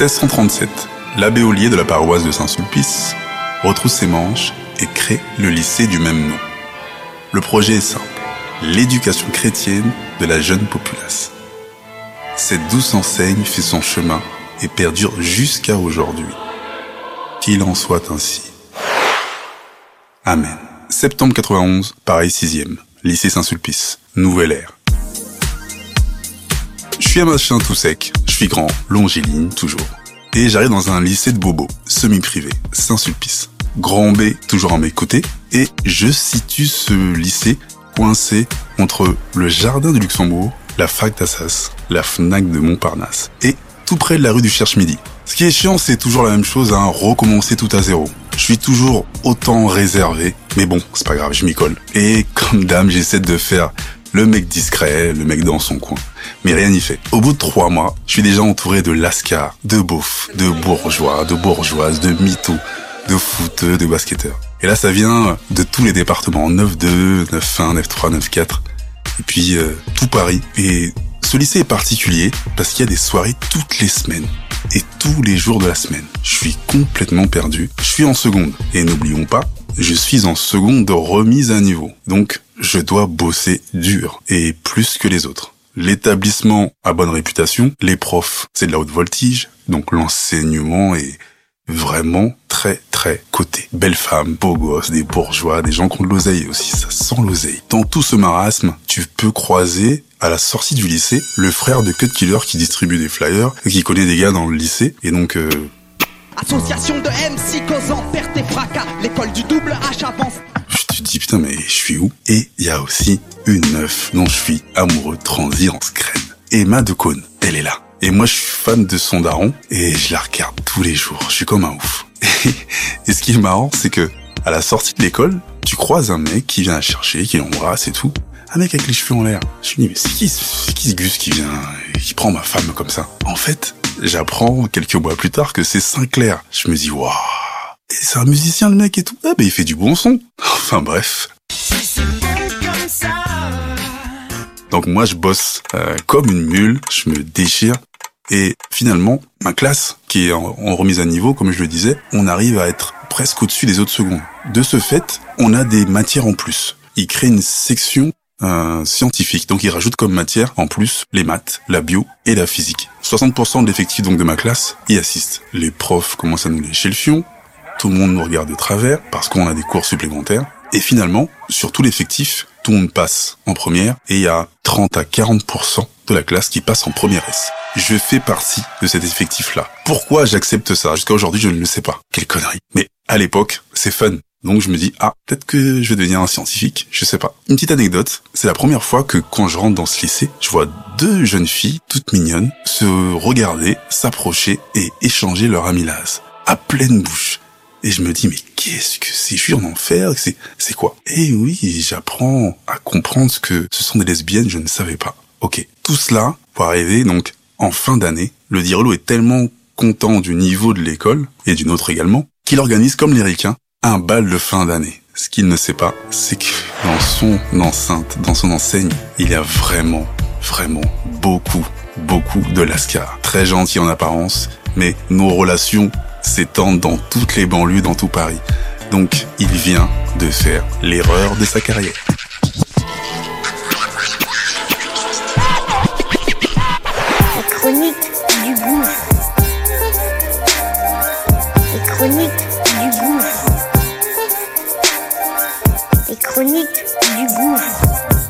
1637, l'abbé Ollier de la paroisse de Saint-Sulpice retrousse ses manches et crée le lycée du même nom. Le projet est simple, l'éducation chrétienne de la jeune populace. Cette douce enseigne fait son chemin et perdure jusqu'à aujourd'hui. Qu'il en soit ainsi. Amen. Septembre 91, Paris 6e, lycée Saint-Sulpice, nouvelle ère. Je suis un machin tout sec, suis grand, longiligne, toujours. Et j'arrive dans un lycée de Bobo, semi-privé, Saint-Sulpice. Grand B, toujours à mes côtés, et je situe ce lycée coincé entre le jardin du Luxembourg, la fac d'Assas, la FNAC de Montparnasse, et tout près de la rue du Cherche-Midi. Ce qui est chiant, c'est toujours la même chose, hein, recommencer tout à zéro. Je suis toujours autant réservé, mais bon, c'est pas grave, je m'y colle. Et comme dame, j'essaie de faire le mec discret, le mec dans son coin. Mais rien n'y fait. Au bout de trois mois, je suis déjà entouré de lascars, de beaufs, de bourgeois, de bourgeoises, de mythos, de footeux, de basketteurs. Et là, ça vient de tous les départements, 9-2, 9-1, 9-3, 9-4, et puis euh, tout Paris. Et ce lycée est particulier parce qu'il y a des soirées toutes les semaines et tous les jours de la semaine. Je suis complètement perdu. Je suis en seconde. Et n'oublions pas, je suis en seconde de remise à niveau. Donc, je dois bosser dur et plus que les autres. L'établissement a bonne réputation, les profs, c'est de la haute voltige, donc l'enseignement est vraiment très très coté. Belle femme, beau gosse, des bourgeois, des gens qui ont de l'oseille aussi, ça sent l'oseille. Dans tout ce marasme, tu peux croiser à la sortie du lycée le frère de Cut Killer qui distribue des flyers et qui connaît des gars dans le lycée et donc euh, Association de MC causant perte et fracas, l'école du double H avance. je te dis putain mais je suis où? Et il y a aussi une meuf dont je suis amoureux transi en screen. Emma de Cône, elle est là. Et moi je suis fan de son daron et je la regarde tous les jours. Je suis comme un ouf. Et ce qui est marrant, c'est que à la sortie de l'école, tu croises un mec qui vient la chercher, qui l'embrasse et tout. Un mec avec les cheveux en l'air. Je me dis, mais c'est qui, c'est qui ce gus qui vient, qui prend ma femme comme ça? En fait, j'apprends quelques mois plus tard que c'est Sinclair. Je me dis, waouh! C'est un musicien le mec et tout. Ah, bah, il fait du bon son. Enfin, bref. Donc moi, je bosse euh, comme une mule, je me déchire. Et finalement, ma classe, qui est en remise à niveau, comme je le disais, on arrive à être presque au-dessus des autres secondes. De ce fait, on a des matières en plus. Il crée une section euh, scientifique, donc il rajoute comme matière en plus les maths, la bio et la physique. 60% de l'effectif donc de ma classe y assiste. Les profs commencent à nous lécher le fion, tout le monde nous regarde de travers parce qu'on a des cours supplémentaires. Et finalement, sur tout l'effectif, tout le monde passe en première et il y a 30 à 40% de la classe qui passe en première S. Je fais partie de cet effectif-là. Pourquoi j'accepte ça? Jusqu'à aujourd'hui, je ne le sais pas. Quelle connerie. Mais à l'époque, c'est fun. Donc je me dis, ah, peut-être que je vais devenir un scientifique, je sais pas. Une petite anecdote, c'est la première fois que quand je rentre dans ce lycée, je vois deux jeunes filles, toutes mignonnes, se regarder, s'approcher et échanger leur amylase. À pleine bouche. Et je me dis, mais qu'est-ce que c'est? Je suis en enfer, c'est, c'est quoi? Eh oui, j'apprends à comprendre que ce sont des lesbiennes, je ne savais pas. Ok, tout cela pour arriver donc en fin d'année. Le Dirlo est tellement content du niveau de l'école, et d'une autre également, qu'il organise comme les ricains un bal de fin d'année. Ce qu'il ne sait pas, c'est que dans son enceinte, dans son enseigne, il y a vraiment, vraiment beaucoup, beaucoup de lascar. Très gentil en apparence, mais nos relations s'étendent dans toutes les banlieues, dans tout Paris. Donc, il vient de faire l'erreur de sa carrière. Gouffre. Les chroniques du gouffre.